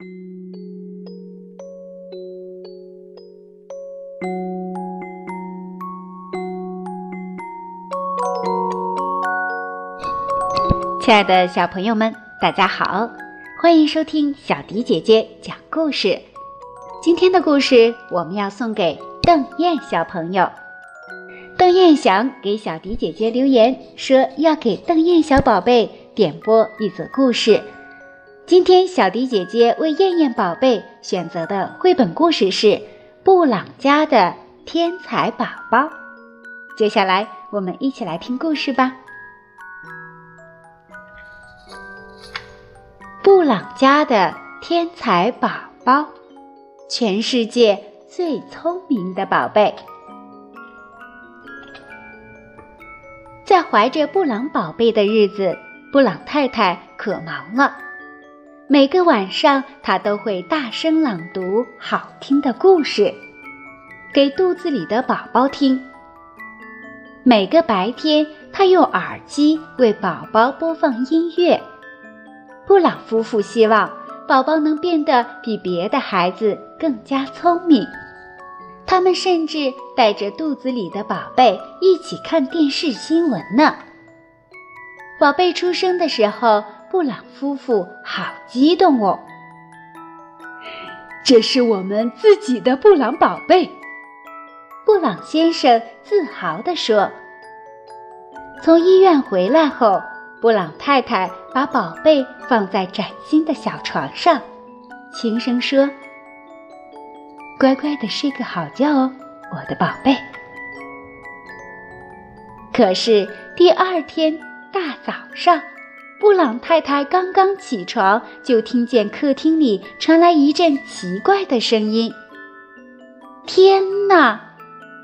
亲爱的小朋友们，大家好，欢迎收听小迪姐姐讲故事。今天的故事我们要送给邓燕小朋友。邓燕想给小迪姐姐留言，说要给邓燕小宝贝点播一则故事。今天小迪姐姐为燕燕宝贝选择的绘本故事是《布朗家的天才宝宝》。接下来我们一起来听故事吧。布朗家的天才宝宝，全世界最聪明的宝贝。在怀着布朗宝贝的日子，布朗太太可忙了。每个晚上，他都会大声朗读好听的故事，给肚子里的宝宝听。每个白天，他用耳机为宝宝播放音乐。布朗夫妇希望宝宝能变得比别的孩子更加聪明。他们甚至带着肚子里的宝贝一起看电视新闻呢。宝贝出生的时候，布朗夫妇好激动哦！这是我们自己的布朗宝贝，布朗先生自豪地说。从医院回来后。布朗太太把宝贝放在崭新的小床上，轻声说：“乖乖的睡个好觉哦，我的宝贝。”可是第二天大早上，布朗太太刚刚起床，就听见客厅里传来一阵奇怪的声音。天哪，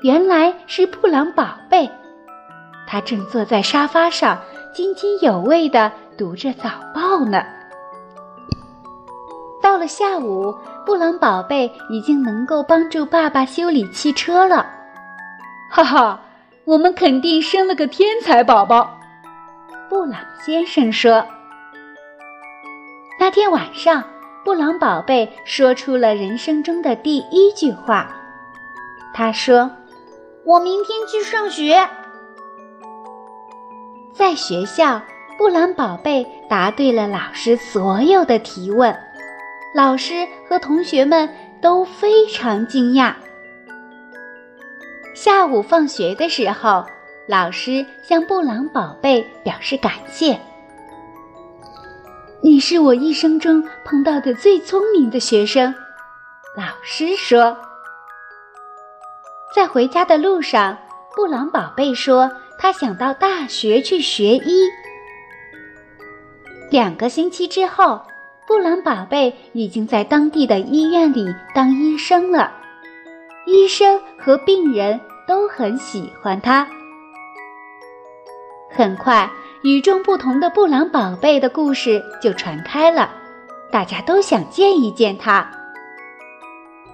原来是布朗宝贝，他正坐在沙发上。津津有味地读着早报呢。到了下午，布朗宝贝已经能够帮助爸爸修理汽车了。哈哈，我们肯定生了个天才宝宝，布朗先生说。那天晚上，布朗宝贝说出了人生中的第一句话。他说：“我明天去上学。”在学校，布朗宝贝答对了老师所有的提问，老师和同学们都非常惊讶。下午放学的时候，老师向布朗宝贝表示感谢：“你是我一生中碰到的最聪明的学生。”老师说。在回家的路上，布朗宝贝说。他想到大学去学医。两个星期之后，布朗宝贝已经在当地的医院里当医生了。医生和病人都很喜欢他。很快，与众不同的布朗宝贝的故事就传开了，大家都想见一见他。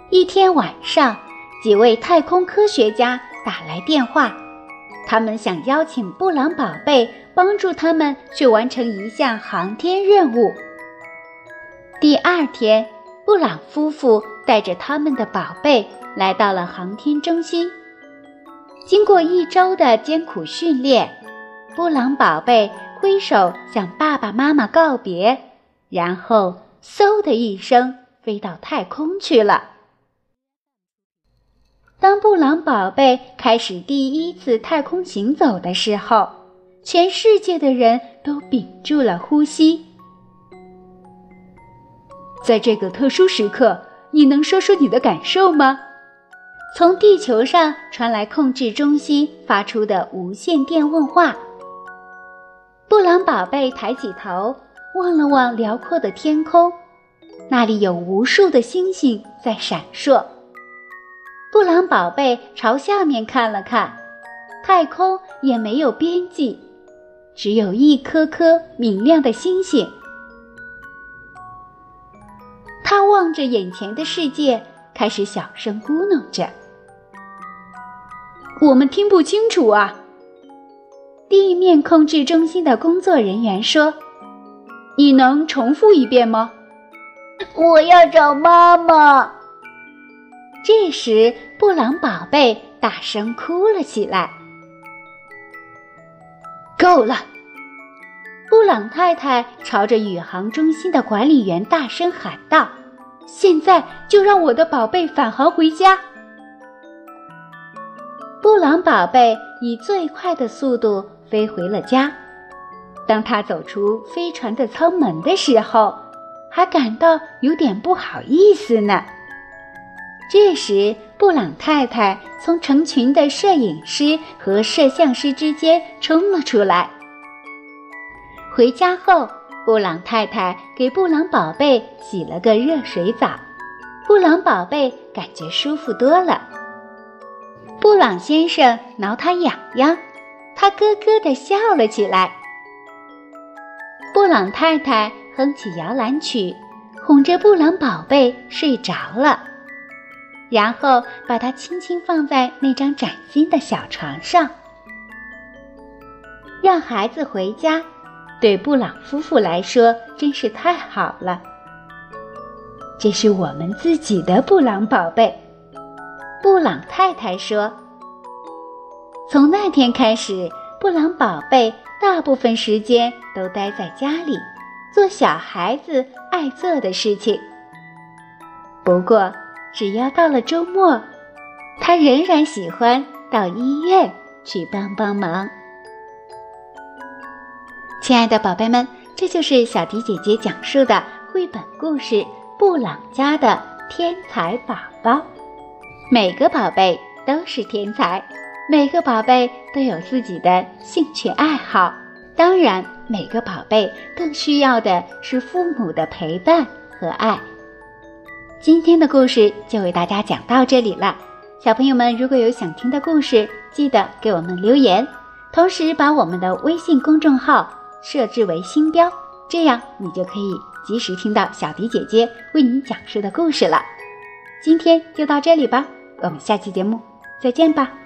一天晚上，几位太空科学家打来电话。他们想邀请布朗宝贝帮助他们去完成一项航天任务。第二天，布朗夫妇带着他们的宝贝来到了航天中心。经过一周的艰苦训练，布朗宝贝挥手向爸爸妈妈告别，然后嗖的一声飞到太空去了。当布朗宝贝开始第一次太空行走的时候，全世界的人都屏住了呼吸。在这个特殊时刻，你能说说你的感受吗？从地球上传来控制中心发出的无线电问话。布朗宝贝抬起头，望了望辽阔的天空，那里有无数的星星在闪烁。布朗宝贝朝下面看了看，太空也没有边际，只有一颗颗明亮的星星。他望着眼前的世界，开始小声咕哝着：“我们听不清楚啊。”地面控制中心的工作人员说：“你能重复一遍吗？”我要找妈妈。这时，布朗宝贝大声哭了起来。够了！布朗太太朝着宇航中心的管理员大声喊道：“现在就让我的宝贝返航回家！”布朗宝贝以最快的速度飞回了家。当他走出飞船的舱门的时候，还感到有点不好意思呢。这时，布朗太太从成群的摄影师和摄像师之间冲了出来。回家后，布朗太太给布朗宝贝洗了个热水澡，布朗宝贝感觉舒服多了。布朗先生挠他痒痒，他咯咯地笑了起来。布朗太太哼起摇篮曲，哄着布朗宝贝睡着了。然后把它轻轻放在那张崭新的小床上。让孩子回家，对布朗夫妇来说真是太好了。这是我们自己的布朗宝贝，布朗太太说。从那天开始，布朗宝贝大部分时间都待在家里，做小孩子爱做的事情。不过，只要到了周末，他仍然喜欢到医院去帮帮忙。亲爱的宝贝们，这就是小迪姐姐讲述的绘本故事《布朗家的天才宝宝》。每个宝贝都是天才，每个宝贝都有自己的兴趣爱好。当然，每个宝贝更需要的是父母的陪伴和爱。今天的故事就为大家讲到这里了，小朋友们如果有想听的故事，记得给我们留言，同时把我们的微信公众号设置为星标，这样你就可以及时听到小迪姐姐为你讲述的故事了。今天就到这里吧，我们下期节目再见吧。